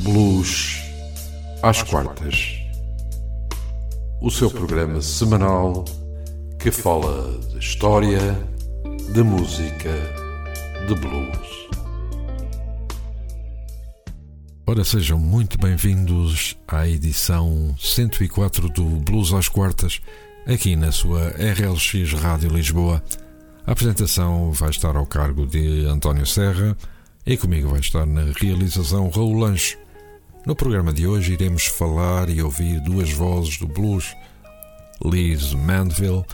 Blues às quartas. O seu programa semanal que fala de história, de música, de blues. Ora, sejam muito bem-vindos à edição 104 do Blues às quartas, aqui na sua RLX Rádio Lisboa. A apresentação vai estar ao cargo de António Serra e comigo vai estar na realização Raul Lancho. No programa de hoje iremos falar e ouvir duas vozes do blues, Liz Mandeville,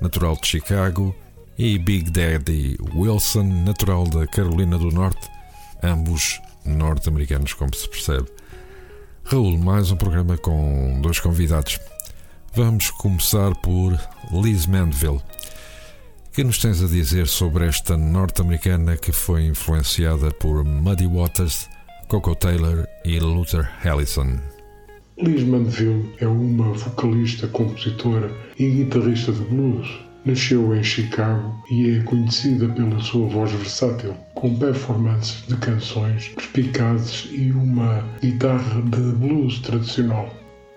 natural de Chicago, e Big Daddy Wilson, natural da Carolina do Norte, ambos norte-americanos, como se percebe. Raul, mais um programa com dois convidados. Vamos começar por Liz Mandeville. Que nos tens a dizer sobre esta norte-americana que foi influenciada por Muddy Waters Coco Taylor e Luther Allison. Liz Manville é uma vocalista, compositora e guitarrista de blues. Nasceu em Chicago e é conhecida pela sua voz versátil, com performances de canções perspicazes e uma guitarra de blues tradicional.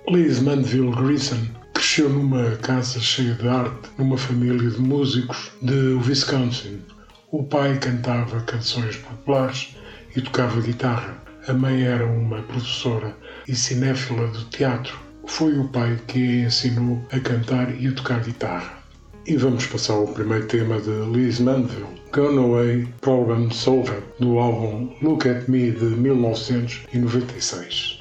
Liz Manville Grissom cresceu numa casa cheia de arte, numa família de músicos de Wisconsin. O pai cantava canções populares e tocava guitarra. A mãe era uma professora e cinéfila do teatro. Foi o pai que a ensinou a cantar e a tocar guitarra. E vamos passar ao primeiro tema de Liz Manville, Gone Away Problem Solver, do álbum Look at Me de 1996.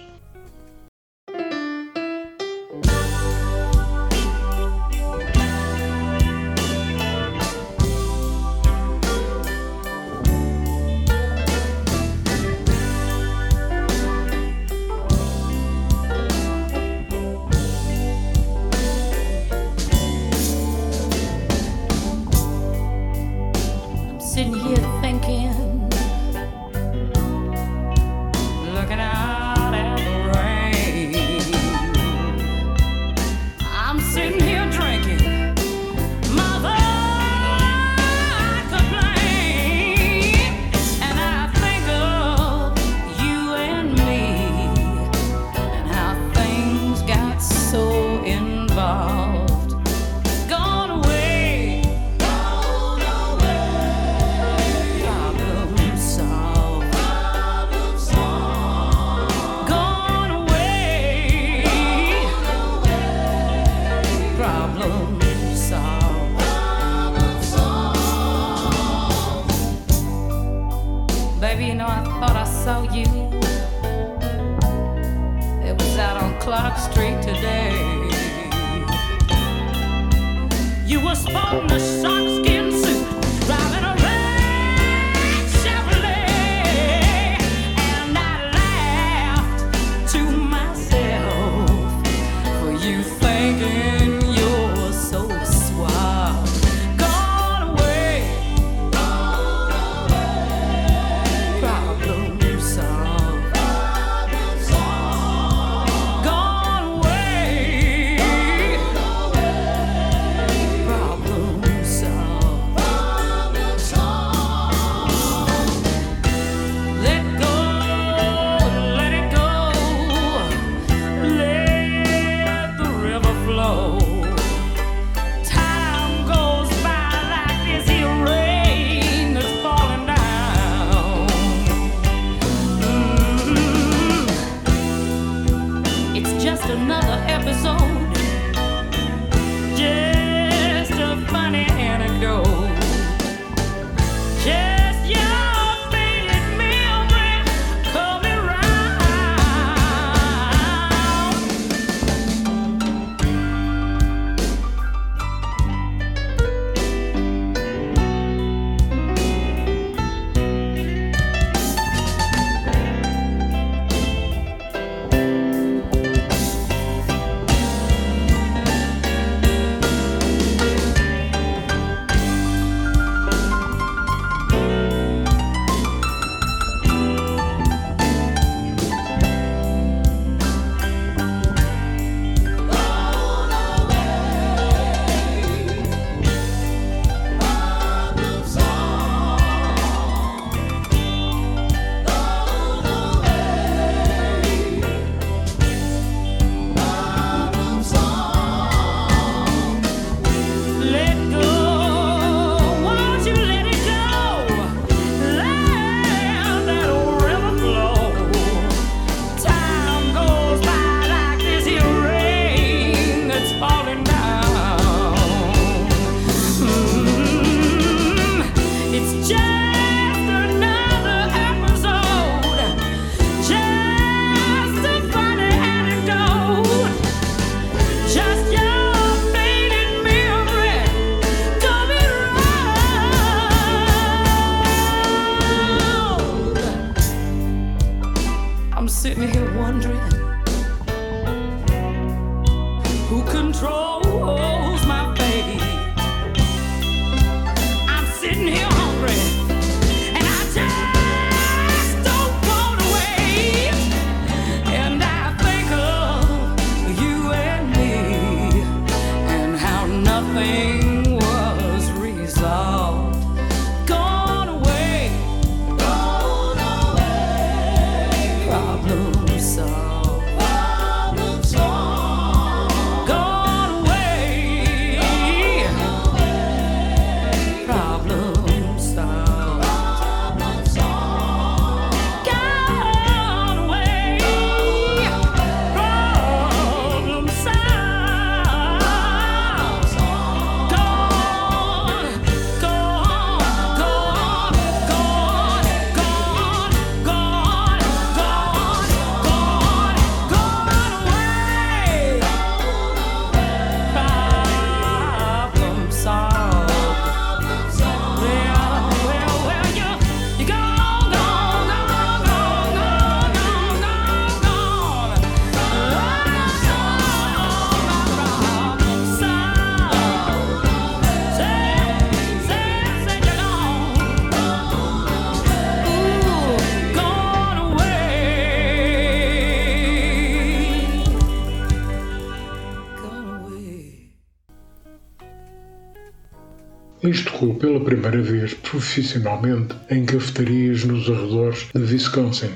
Pela primeira vez profissionalmente em cafetarias nos arredores de Wisconsin.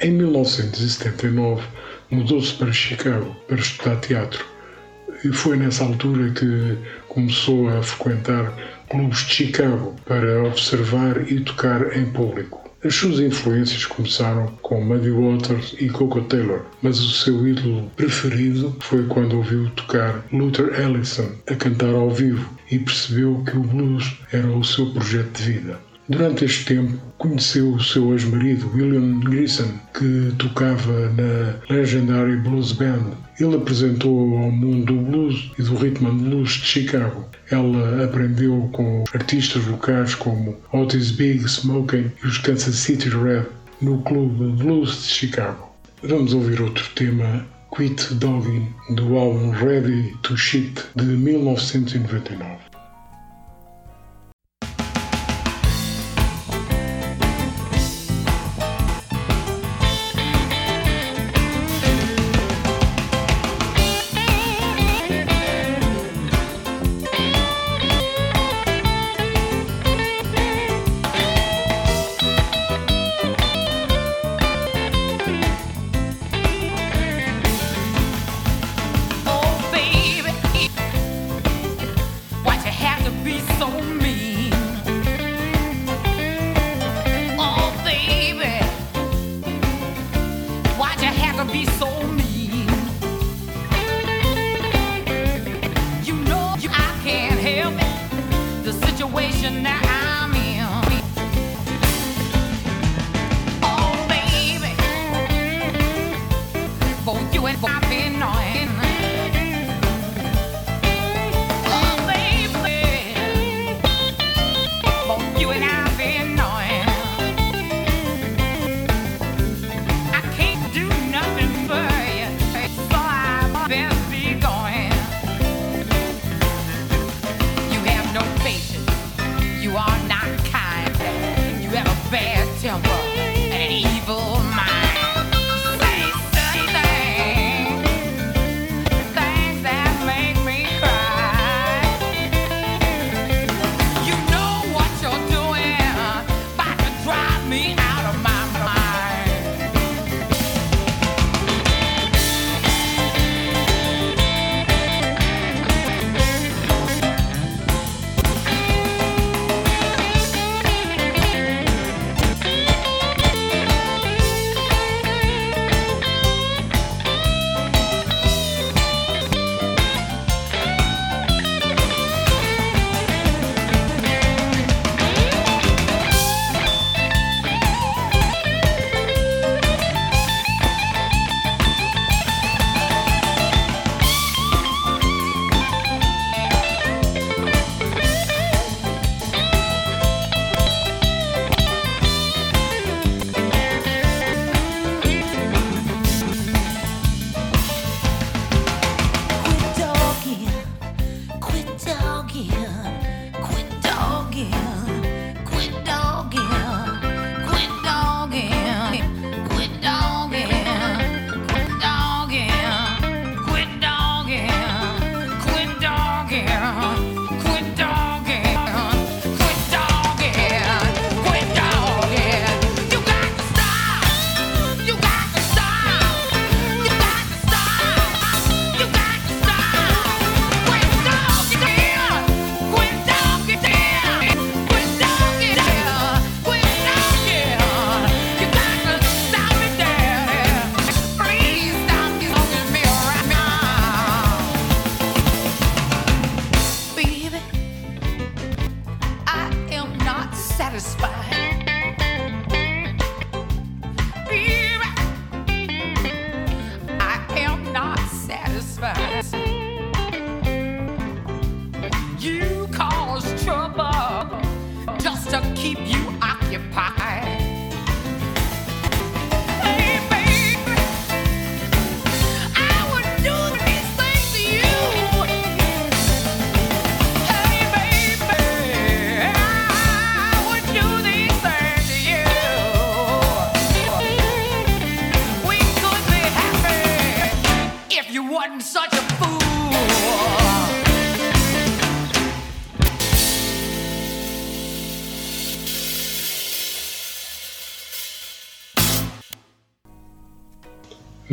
Em 1979 mudou-se para Chicago para estudar teatro e foi nessa altura que começou a frequentar clubes de Chicago para observar e tocar em público. As suas influências começaram com Muddy Waters e Coco Taylor, mas o seu ídolo preferido foi quando ouviu tocar Luther Allison a cantar ao vivo e percebeu que o blues era o seu projeto de vida. Durante este tempo, conheceu o seu ex-marido, William Grissom, que tocava na Legendary Blues Band. Ele apresentou ao mundo do blues e do rhythm and blues de Chicago. Ela aprendeu com artistas locais como Otis Big Smoking e os Kansas City Red no Clube Blues de Chicago. Vamos ouvir outro tema, Quit Dogging, do álbum Ready to Shit de 1999.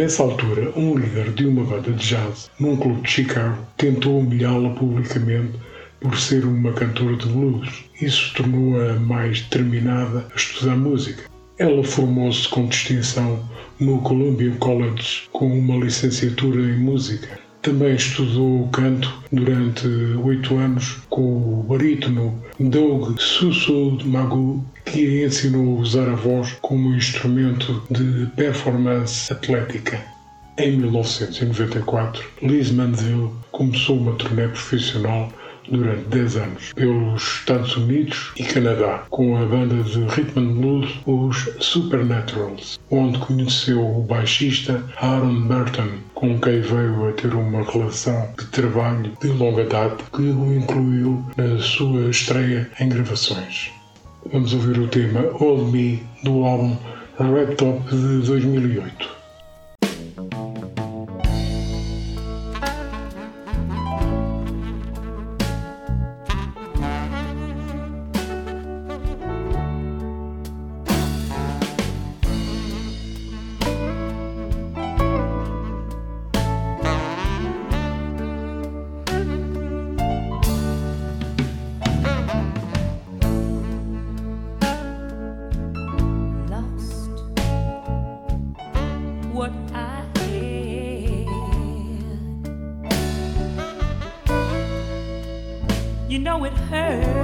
Nessa altura, um líder de uma banda de jazz num clube de Chicago tentou humilhá-la publicamente por ser uma cantora de blues. Isso tornou-a mais determinada a estudar música. Ela formou-se com distinção no Columbia College com uma licenciatura em música. Também estudou canto durante oito anos com o barítono Doug Susso Magu, que ensinou a usar a voz como instrumento de performance atlética. Em 1994, Liz Manville começou uma turnê profissional durante 10 anos pelos Estados Unidos e Canadá com a banda de rhythm and blues os Supernaturals, onde conheceu o baixista Aaron Burton, com quem veio a ter uma relação de trabalho de longa data que o incluiu na sua estreia em gravações. Vamos ouvir o tema Hold Me do álbum Red Top de 2008. know it hurts.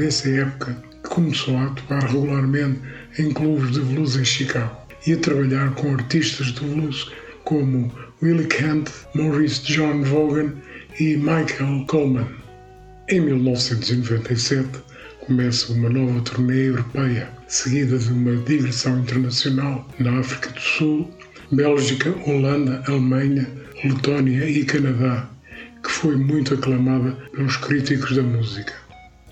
Dessa época que começou a atuar regularmente em clubes de blues em Chicago e a trabalhar com artistas de blues como Willie Kent, Maurice John Vaughan e Michael Coleman. Em 1997 começa uma nova turnê europeia, seguida de uma digressão internacional na África do Sul, Bélgica, Holanda, Alemanha, Letónia e Canadá, que foi muito aclamada pelos críticos da música.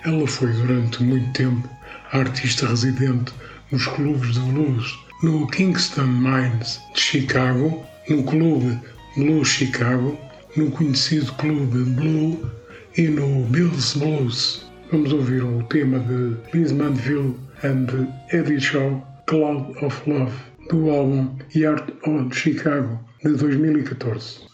Ela foi durante muito tempo artista residente nos clubes de blues, no Kingston Mines de Chicago, no clube Blue Chicago, no conhecido clube Blue e no Bill's Blues. Vamos ouvir o tema de Liz Mandeville and Eddie Shaw, Cloud of Love, do álbum Yard of Chicago, de 2014.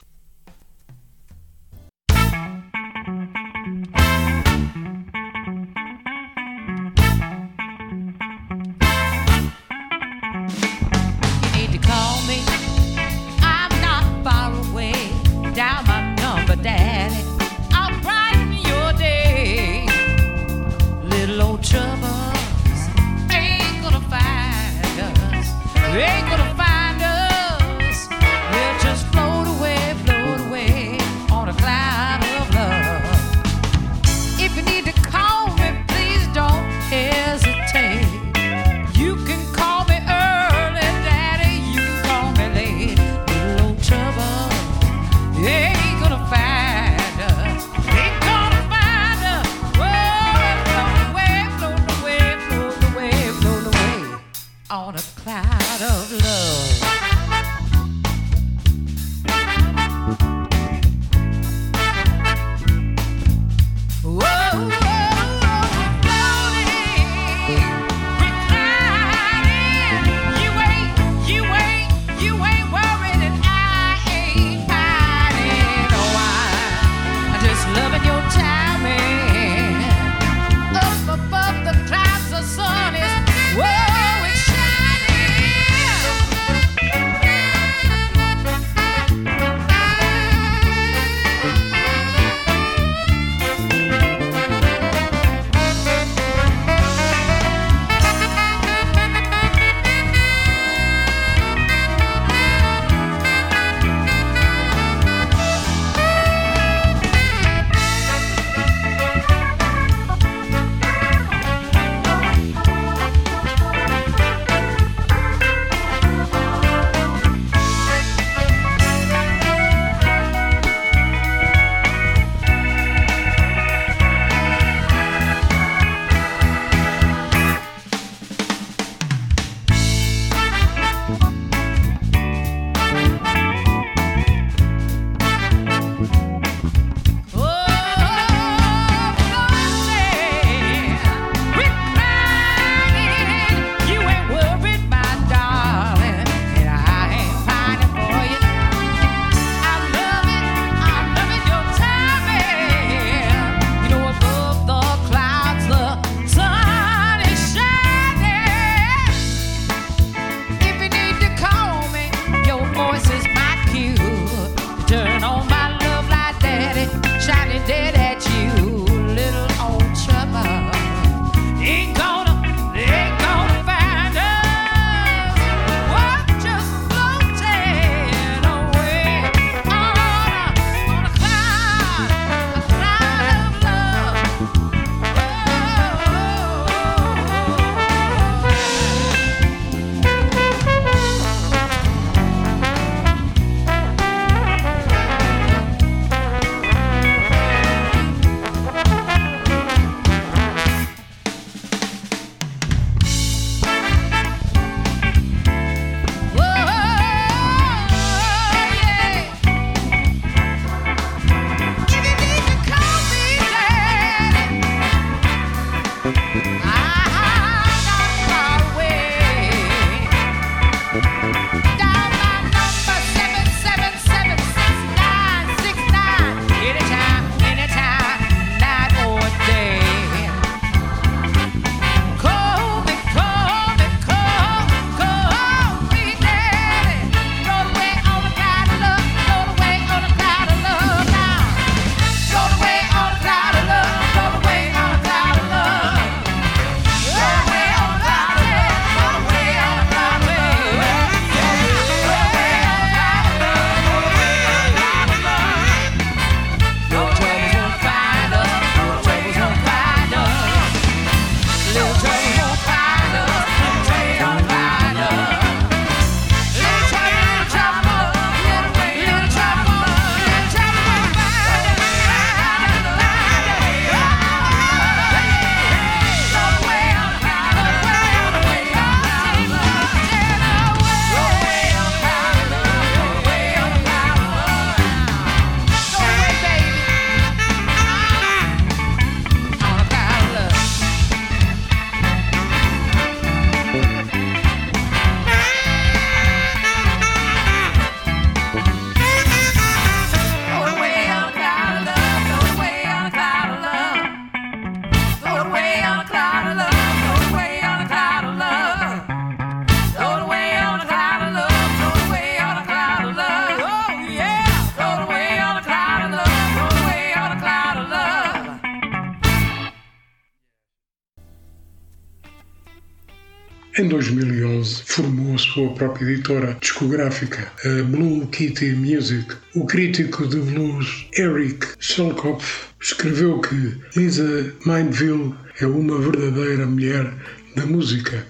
Sua própria editora discográfica, Blue Kitty Music. O crítico de blues Eric Shelkoff escreveu que Lisa Mindville é uma verdadeira mulher da música.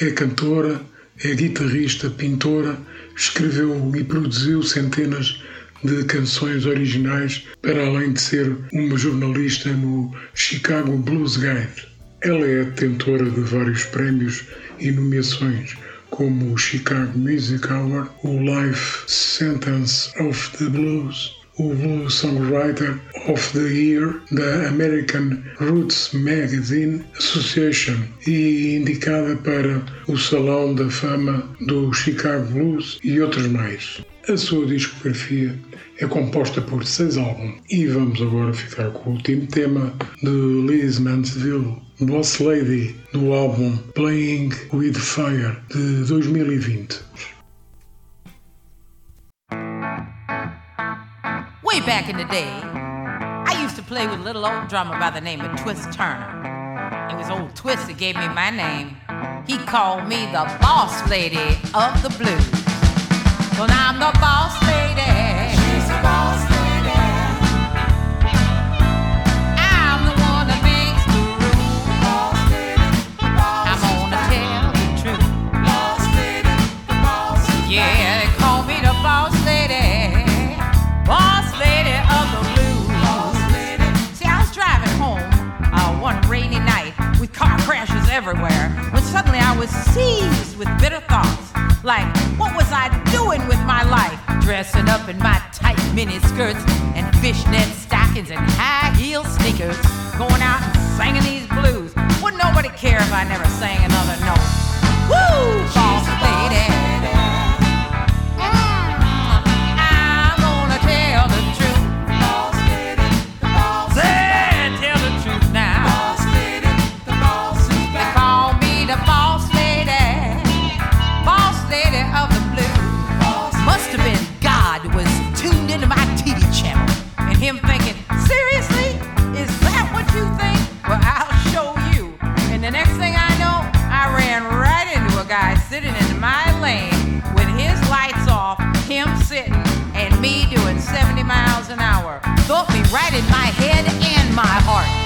É cantora, é guitarrista, pintora, escreveu e produziu centenas de canções originais, para além de ser uma jornalista no Chicago Blues Guide. Ela é detentora de vários prémios e nomeações, como o Chicago Music Award, o Life Sentence of the Blues, o Blues Songwriter of the Year da American Roots Magazine Association e indicada para o Salão da Fama do Chicago Blues e outros mais. A sua discografia é composta por seis álbuns e vamos agora ficar com o último tema de Liz Mansville, Boss Lady, do álbum Playing with Fire de 2020. Way back in the day, I used to play with a little old drummer by the name of Twist Turner. It was old Twist that gave me my name. He called me the boss lady of the blues. Well, I'm the boss lady. She's the boss lady. I'm the one that makes the rules. Boss lady, I'm gonna tell the truth. Boss lady, the boss. Yeah, they call me the boss lady. Boss lady of the blues. Boss lady. See, I was driving home uh, one rainy night with car crashes everywhere when suddenly I was seized with bitter thoughts. Like, what was I doing with my life? Dressing up in my tight mini skirts and fishnet stockings and high heel sneakers, going out and singing these blues. Wouldn't nobody care if I never sang another note. Woo, boss lady. Thought me right in my head and my heart.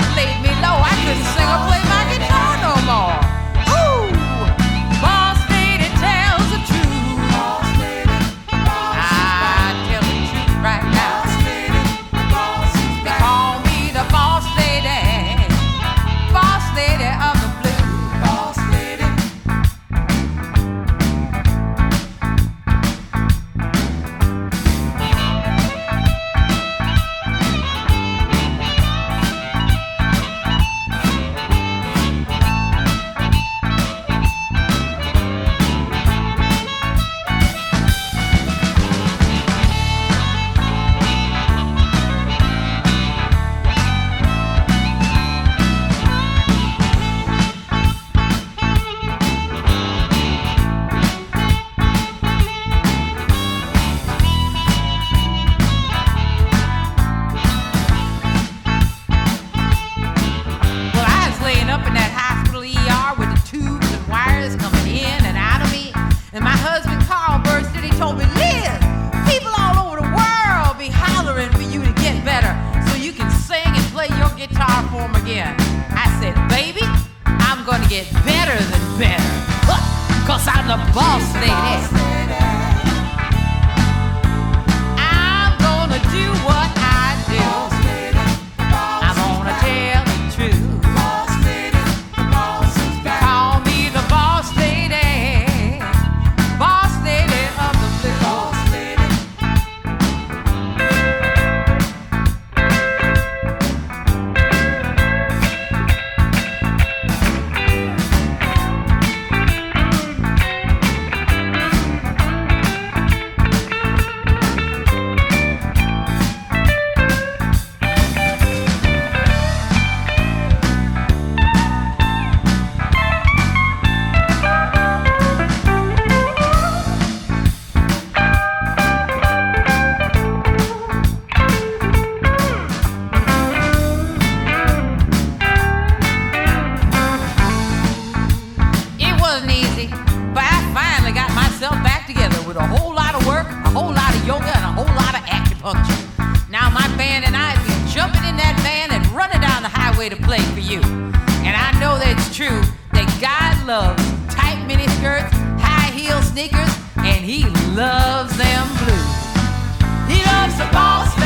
loves tight mini skirts, high heel sneakers, and he loves them blue. He loves the boss.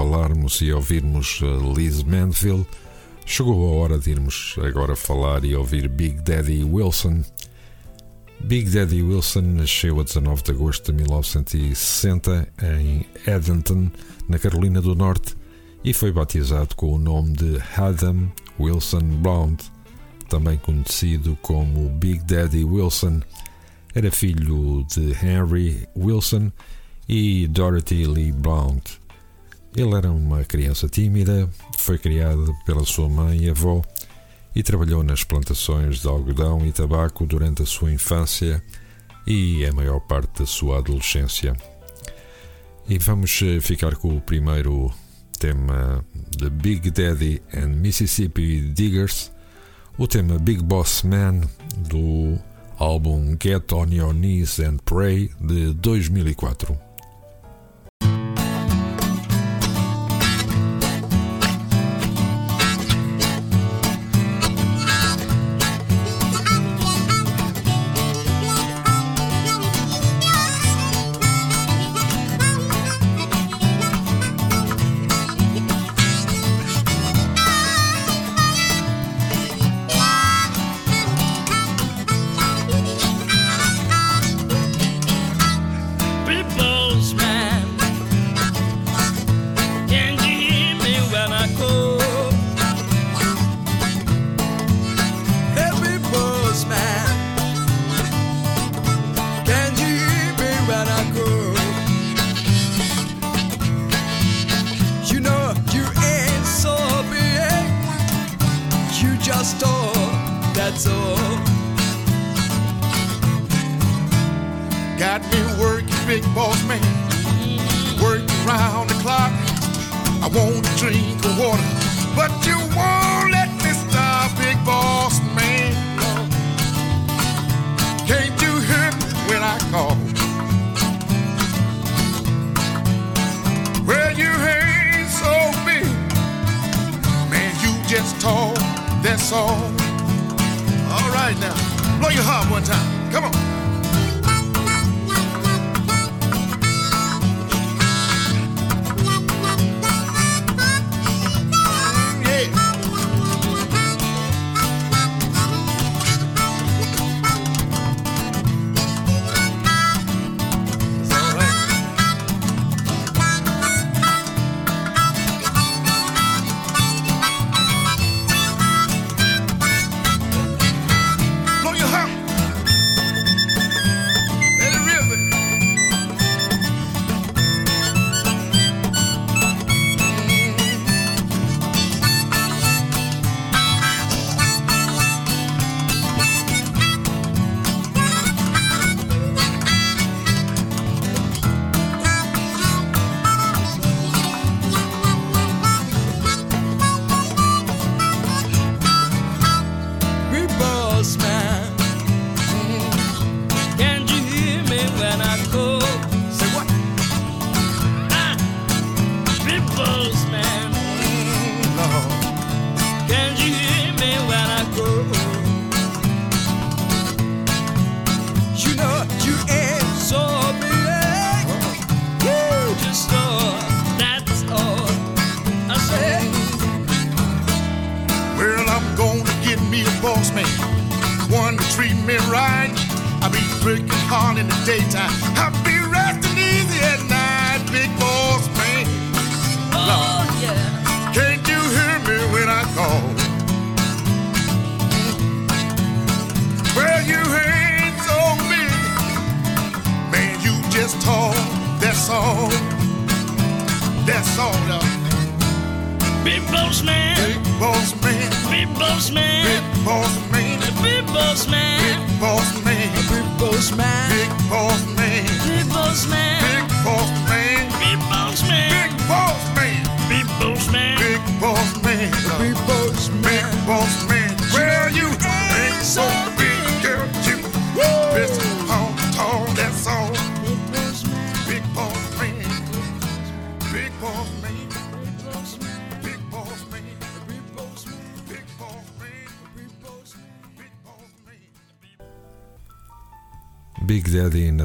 Falarmos e ouvirmos uh, Liz Manville, chegou a hora de irmos agora falar e ouvir Big Daddy Wilson. Big Daddy Wilson nasceu a 19 de agosto de 1960 em Edenton, na Carolina do Norte, e foi batizado com o nome de Adam Wilson Blount, também conhecido como Big Daddy Wilson. Era filho de Henry Wilson e Dorothy Lee Blount. Ele era uma criança tímida, foi criado pela sua mãe e avó e trabalhou nas plantações de algodão e tabaco durante a sua infância e a maior parte da sua adolescência. E vamos eh, ficar com o primeiro tema de Big Daddy and Mississippi Diggers, o tema Big Boss Man do álbum Get On Your Knees and Pray de 2004.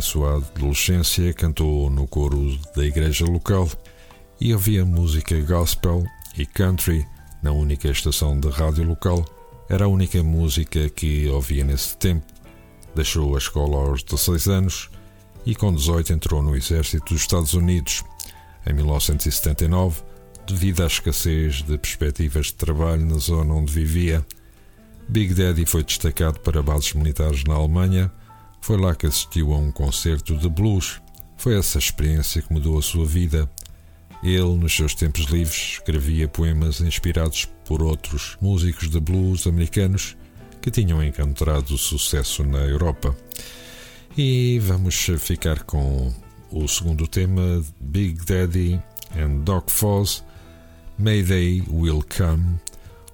Sua adolescência, cantou no coro da igreja local e ouvia música gospel e country na única estação de rádio local. Era a única música que ouvia nesse tempo. Deixou a escola aos 16 anos e, com 18, entrou no exército dos Estados Unidos. Em 1979, devido à escassez de perspectivas de trabalho na zona onde vivia, Big Daddy foi destacado para bases militares na Alemanha. Foi lá que assistiu a um concerto de blues. Foi essa experiência que mudou a sua vida. Ele, nos seus tempos livres, escrevia poemas inspirados por outros músicos de blues americanos que tinham encontrado sucesso na Europa. E vamos ficar com o segundo tema, Big Daddy and Doc Foz, Mayday Will Come,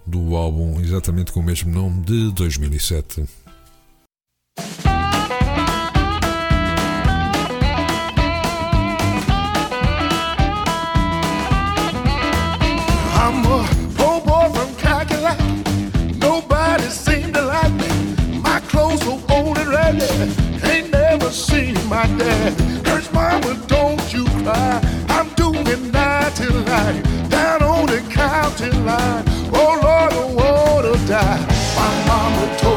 do álbum exatamente com o mesmo nome de 2007. Seen my dad. Hurts mama, don't you cry. I'm doing night till night. Down on the county line. Oh Lord, I wanna die. My mama told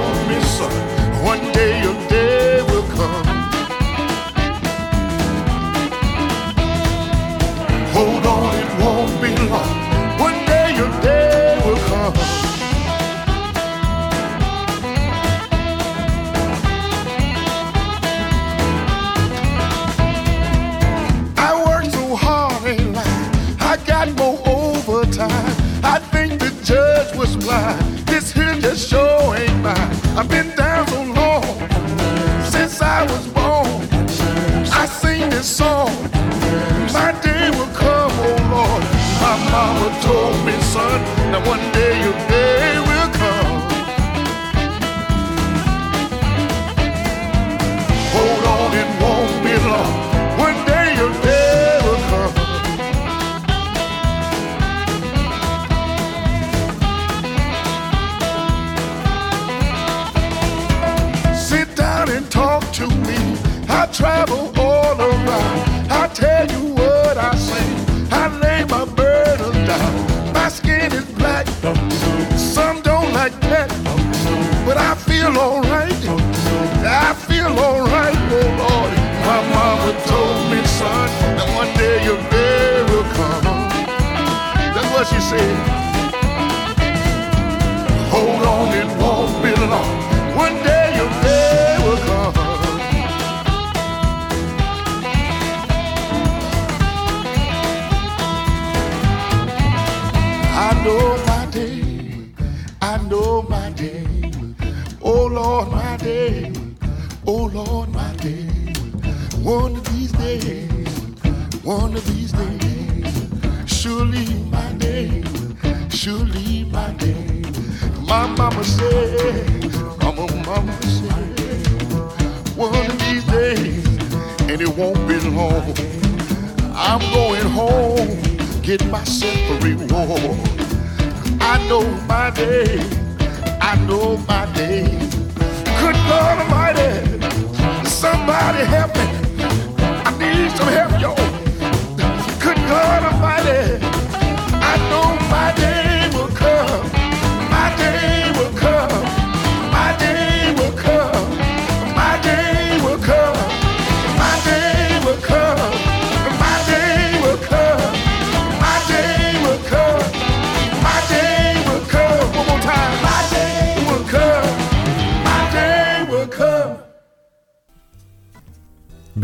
I've been down so long since I was born. I sing this song. My day will come, oh Lord. My mama told me, son, that one day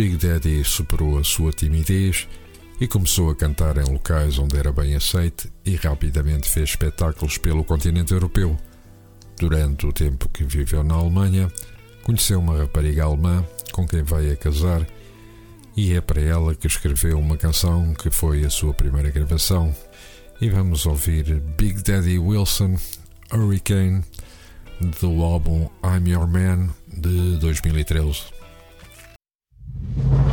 Big Daddy superou a sua timidez e começou a cantar em locais onde era bem aceite e rapidamente fez espetáculos pelo continente europeu. Durante o tempo que viveu na Alemanha, conheceu uma rapariga alemã com quem veio a casar e é para ela que escreveu uma canção que foi a sua primeira gravação. E vamos ouvir Big Daddy Wilson Hurricane do álbum I'm Your Man de 2013. you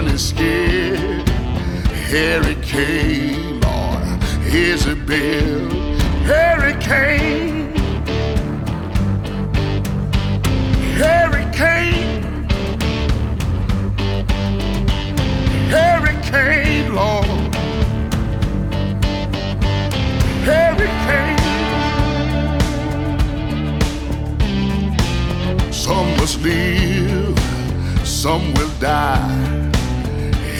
running scared. Hurricane, Lord, Isabel. Hurricane. Hurricane. Hurricane, Lord. Hurricane. Some must live, some will die.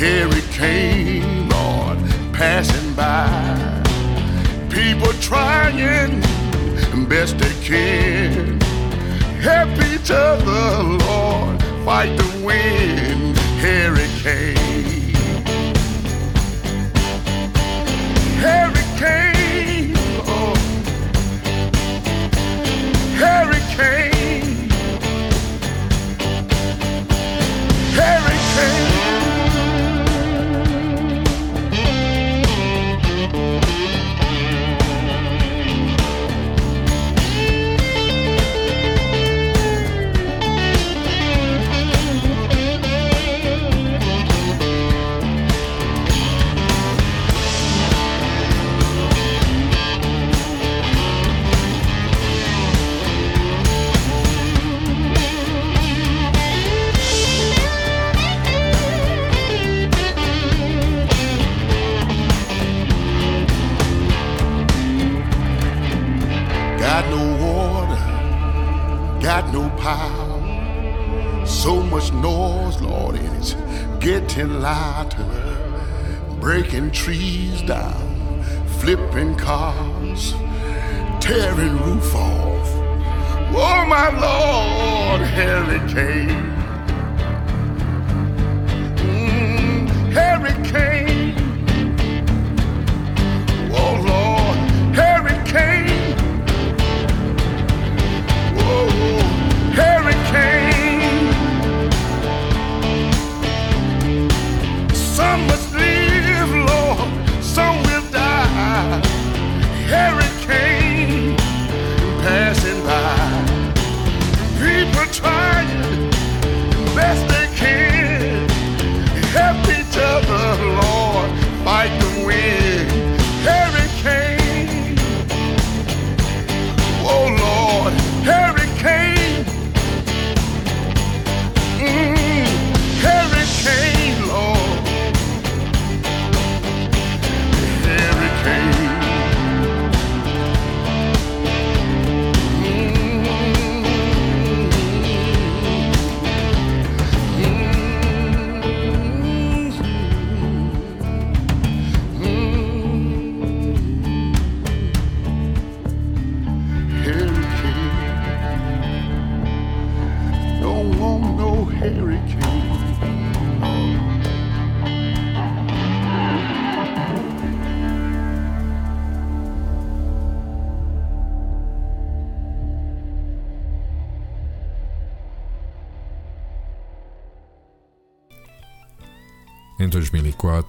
Hurricane, Lord, passing by. People trying best they can. Help each other, Lord, fight the wind. Hurricane. Hurricane, Lord. Hurricane. Hurricane. Got no power. So much noise, Lord, and it's getting louder. Breaking trees down, flipping cars, tearing roof off. Oh, my Lord, hurricane. Mm, hurricane.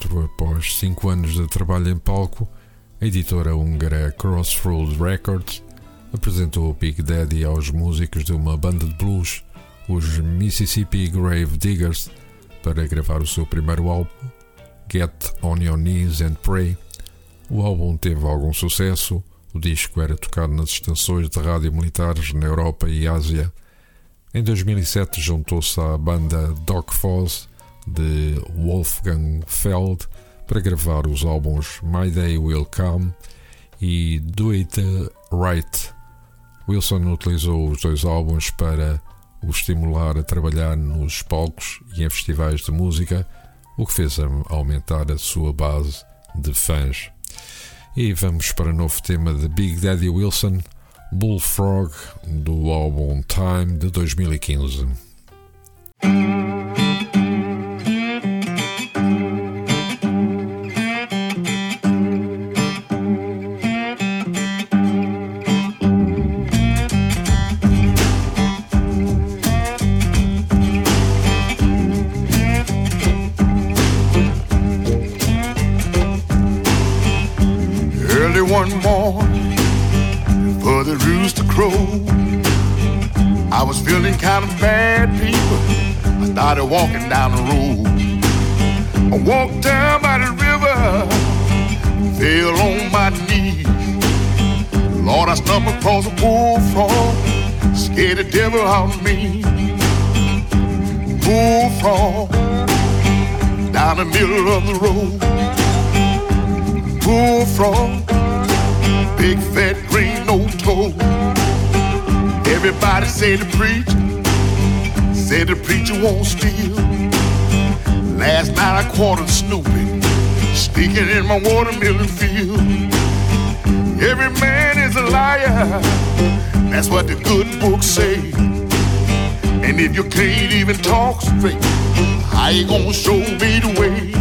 2004, após cinco anos de trabalho em palco, a editora húngara Crossroads Records apresentou Big Daddy aos músicos de uma banda de blues, os Mississippi Grave Diggers, para gravar o seu primeiro álbum, Get On Your Knees and Pray. O álbum teve algum sucesso, o disco era tocado nas estações de rádio militares na Europa e Ásia. Em 2007 juntou-se à banda Doc Foz de Wolfgang Feld para gravar os álbuns My Day Will Come e Do It Right. Wilson utilizou os dois álbuns para o estimular a trabalhar nos palcos e em festivais de música, o que fez aumentar a sua base de fãs. E vamos para o novo tema de Big Daddy Wilson, Bullfrog, do álbum Time de 2015. Kind of bad, people. I started walking down the road. I walked down by the river, fell on my knees. Lord, I stumbled across a bullfrog, scared the devil out of me. Bullfrog, down the middle of the road bullfrog, big fat green no toe. Everybody said the preacher, said the preacher won't steal. Last night I caught him snooping, sneaking in my watermelon field. Every man is a liar, that's what the good books say. And if you can't even talk straight, how you gonna show me the way?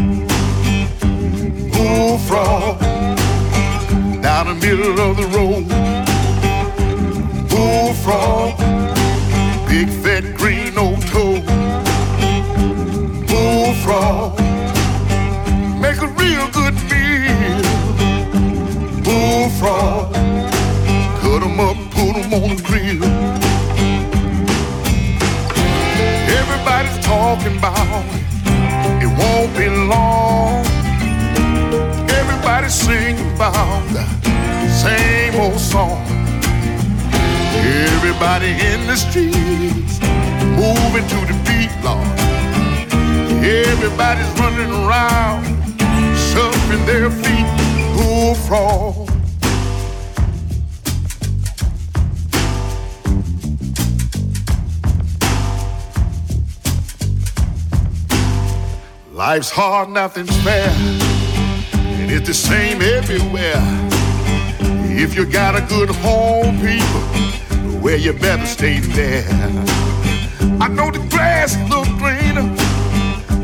bullfrog down the middle of the road. Bullfrog, Everybody in the streets moving to the beat, Lord. Everybody's running around, shuffling their feet, bullfrog. Life's hard, nothing's fair and it's the same everywhere. If you got a good home, people, well, you better stay there. I know the grass look greener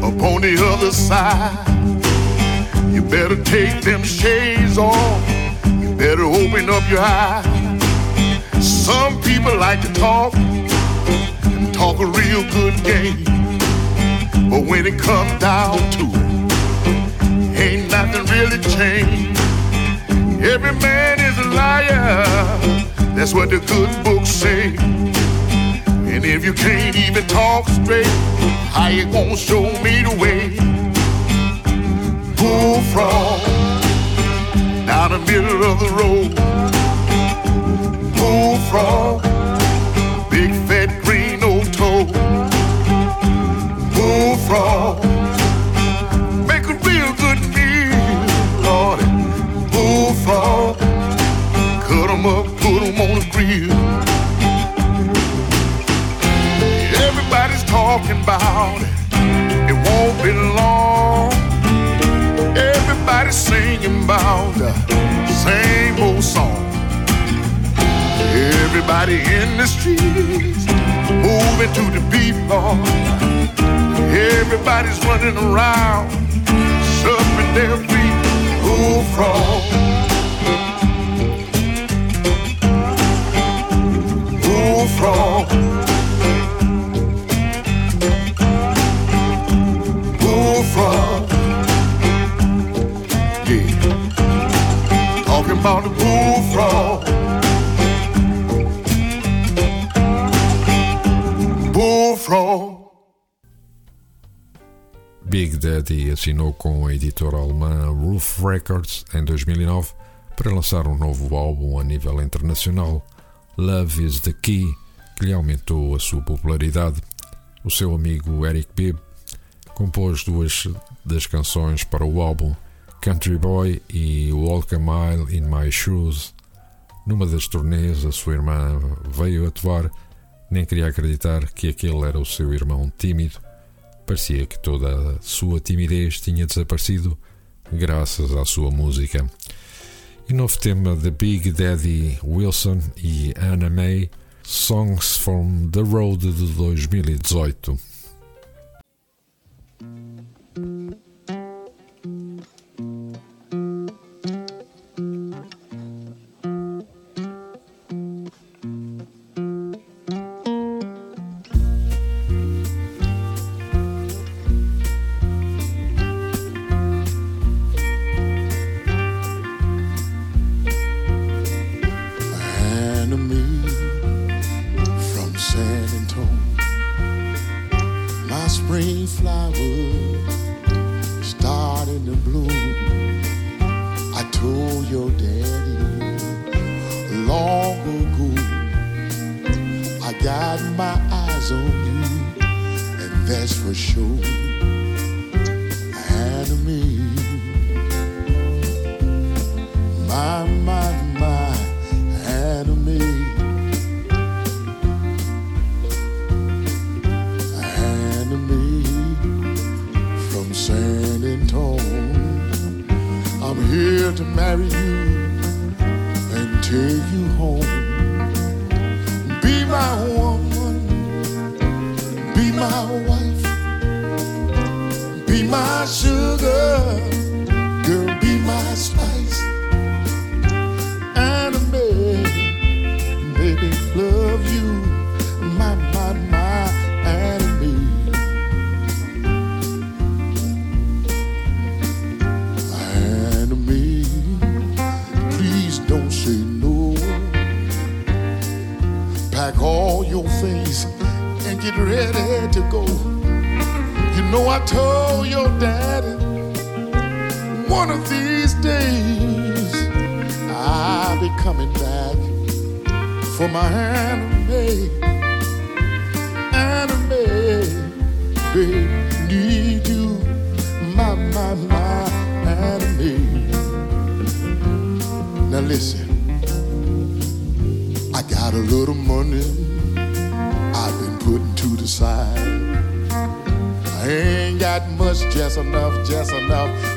up on the other side. You better take them shades off. You better open up your eyes. Some people like to talk and talk a real good game. But when it comes down to it, ain't nothing really changed. Every man is a liar. That's what the good books say. And if you can't even talk straight, how you gonna show me the way? Bullfrog down the middle of the road. Bullfrog, big fat green old toe. Bullfrog, up, put 'em on the grill. Everybody's talking about it. It won't be long. Everybody's singing about the same old song. Everybody in the streets moving to the beat. Everybody's running around, shuffling their feet. Bullfrog. Bullfrog. Yeah. Talking about the bullfrog. Bullfrog. Big Daddy assinou com a editora alemã Roof Records em 2009 para lançar um novo álbum a nível internacional, Love is the Key, que lhe aumentou a sua popularidade. O seu amigo Eric Bibb compôs duas das canções para o álbum, Country Boy e Walk a Mile in My Shoes. Numa das turnês, a sua irmã veio atuar, nem queria acreditar que aquele era o seu irmão tímido. Parecia que toda a sua timidez tinha desaparecido graças à sua música. E novo tema de Big Daddy Wilson e Anna May, Songs from the Road de 2018.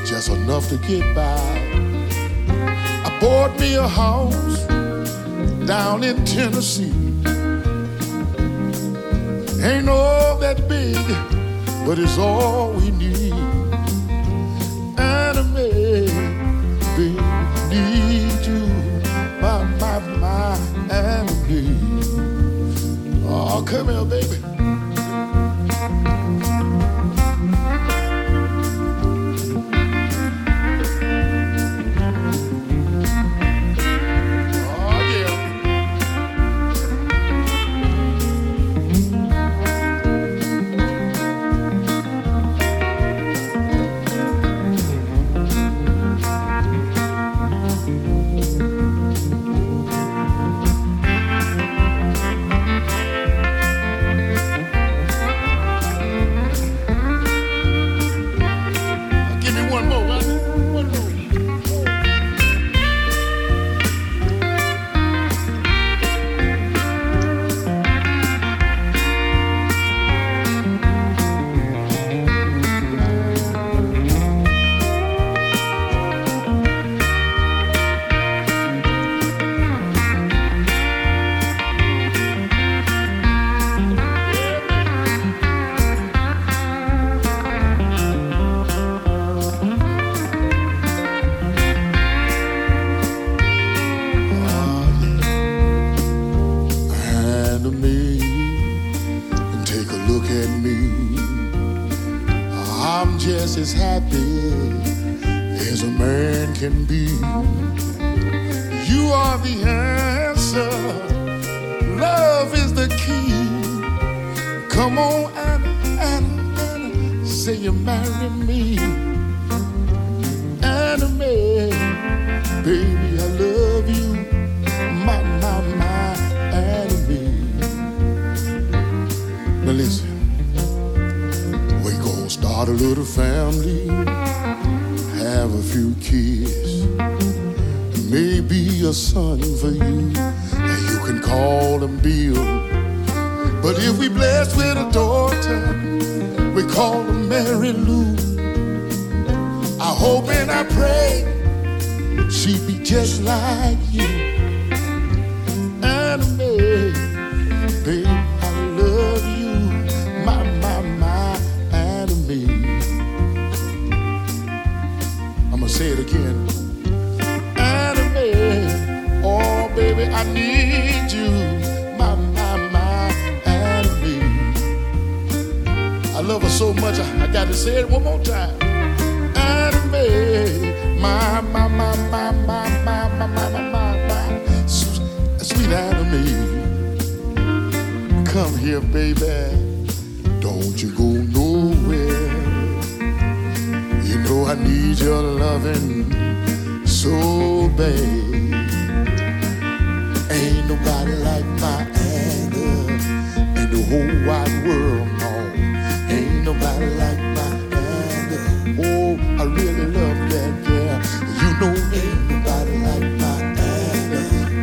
Just enough to get by. I bought me a house down in Tennessee. Ain't all that big, but it's all we need. Enemy, baby, need you, my, my, my enemy. Oh, come here, baby. You marry me. Enemy, baby, I love you. My, my, my enemy. Now listen, we gonna start a little family, have a few kids, maybe a son for you, and you can call him Bill. But if we blessed with a daughter, we call her Mary Lou. I hope and I pray she'd be just like you. Anna Mae, babe, so much, I, got to say it one more time. Anna Mae, my, my, my, my, my, my, my, my, my, my, my, sweet, Mae. Come here, baby, don't you go nowhere. You know I need your loving so bad. Ain't nobody like my Anna in the whole wide world, nobody like my Anna. Oh, I really love that girl. You know, ain't nobody like my Anna.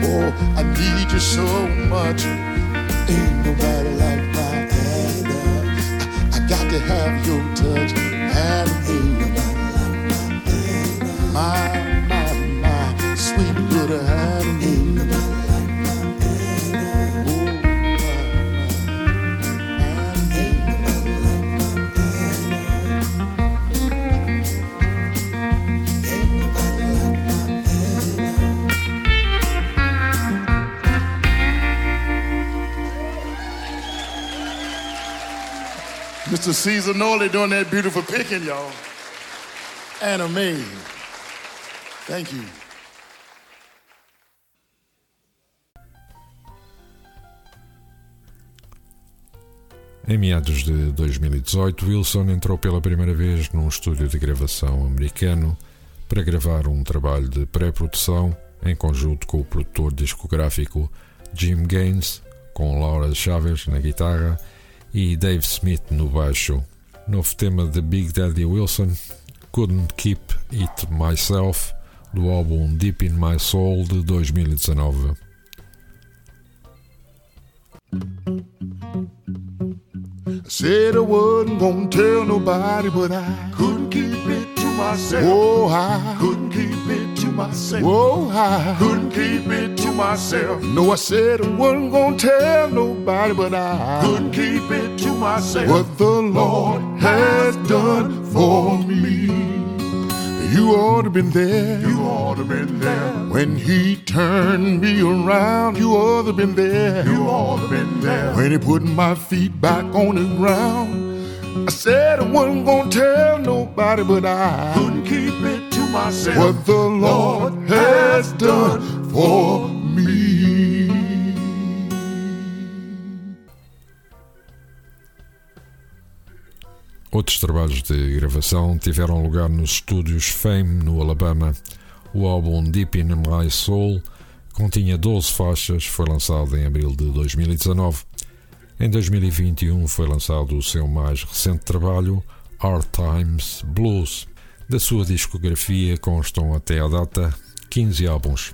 Oh, I need you so much. Mr. Caesar Norley doing that beautiful picking, y'all. Anna Mae. Thank you. Em meados de 2018, Wilson entrou pela primeira vez num estúdio de gravação americano para gravar um trabalho de pré-produção em conjunto com o produtor discográfico Jim Gaines, com Laura Chaves na guitarra e Dave Smith no baixo. Novo tema de Big Daddy Wilson, Couldn't Keep It Myself, do álbum Deep in My Soul de 2019. I said I wasn't gonna tell nobody, but I couldn't keep it to myself. Oh, I couldn't keep it myself. Oh, I couldn't keep it to myself. No, I said I wasn't gonna tell nobody, but I couldn't keep it to myself. What the Lord has done for me. You ought to been there. You ought to been there. When he turned me around, you ought to been there. You ought to been there. When he put my feet back on the ground, I said I wasn't gonna tell nobody, but I couldn't keep it myself. What the Lord has done for me. Outros trabalhos de gravação tiveram lugar nos estúdios Fame, no Alabama. O álbum Deep in My Soul continha 12 faixas, foi lançado em abril de 2019. Em 2021 foi lançado o seu mais recente trabalho, Hard Times Blues. Da sua discografia constam até a data 15 álbuns.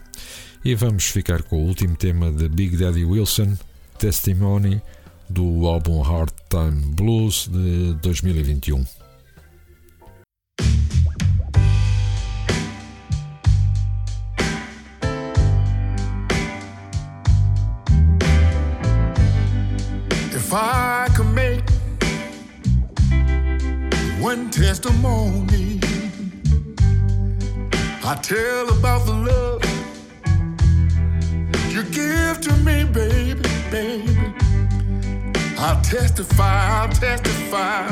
E vamos ficar com o último tema de Big Daddy Wilson, Testimony, do álbum Hard Time Blues de 2021. If I could make one testimony, I tell about the love you give to me, baby, baby. I'll testify, I'll testify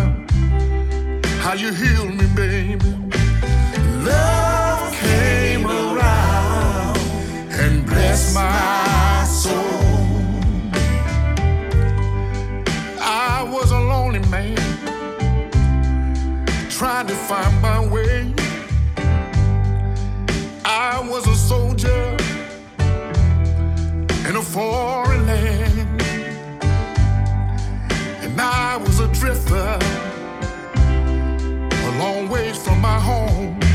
how you healed me, baby. Love came around and blessed my soul. I was a lonely man trying to find my way. I was a soldier in a foreign land, and I was a drifter a long ways from my like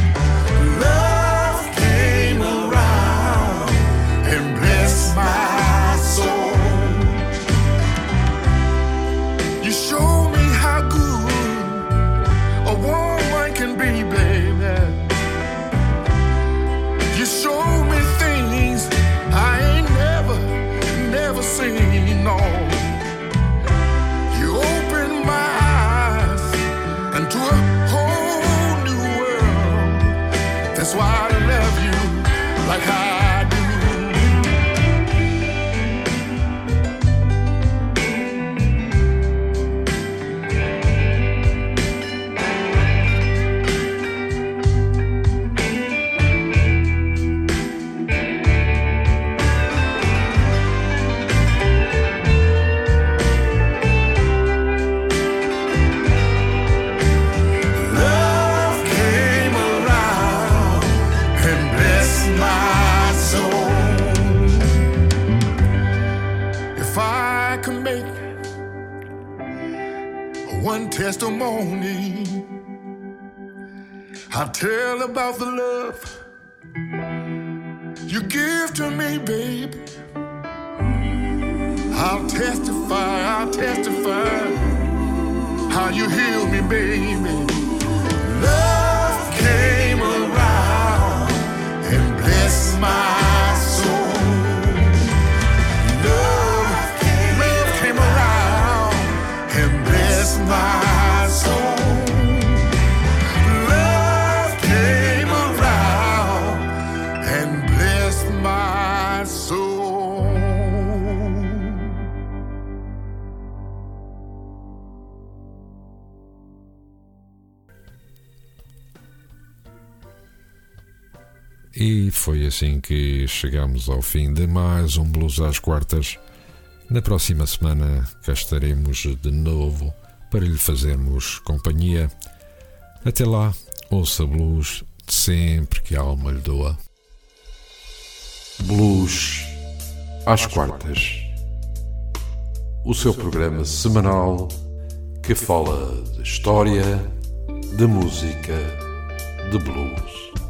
about the love assim que chegamos ao fim de mais um Blues às Quartas. Na próxima semana cá estaremos de novo para lhe fazermos companhia. Até lá, ouça blues sempre que a alma lhe doa. Blues às quartas. O seu programa semanal que fala de história, de música, de blues.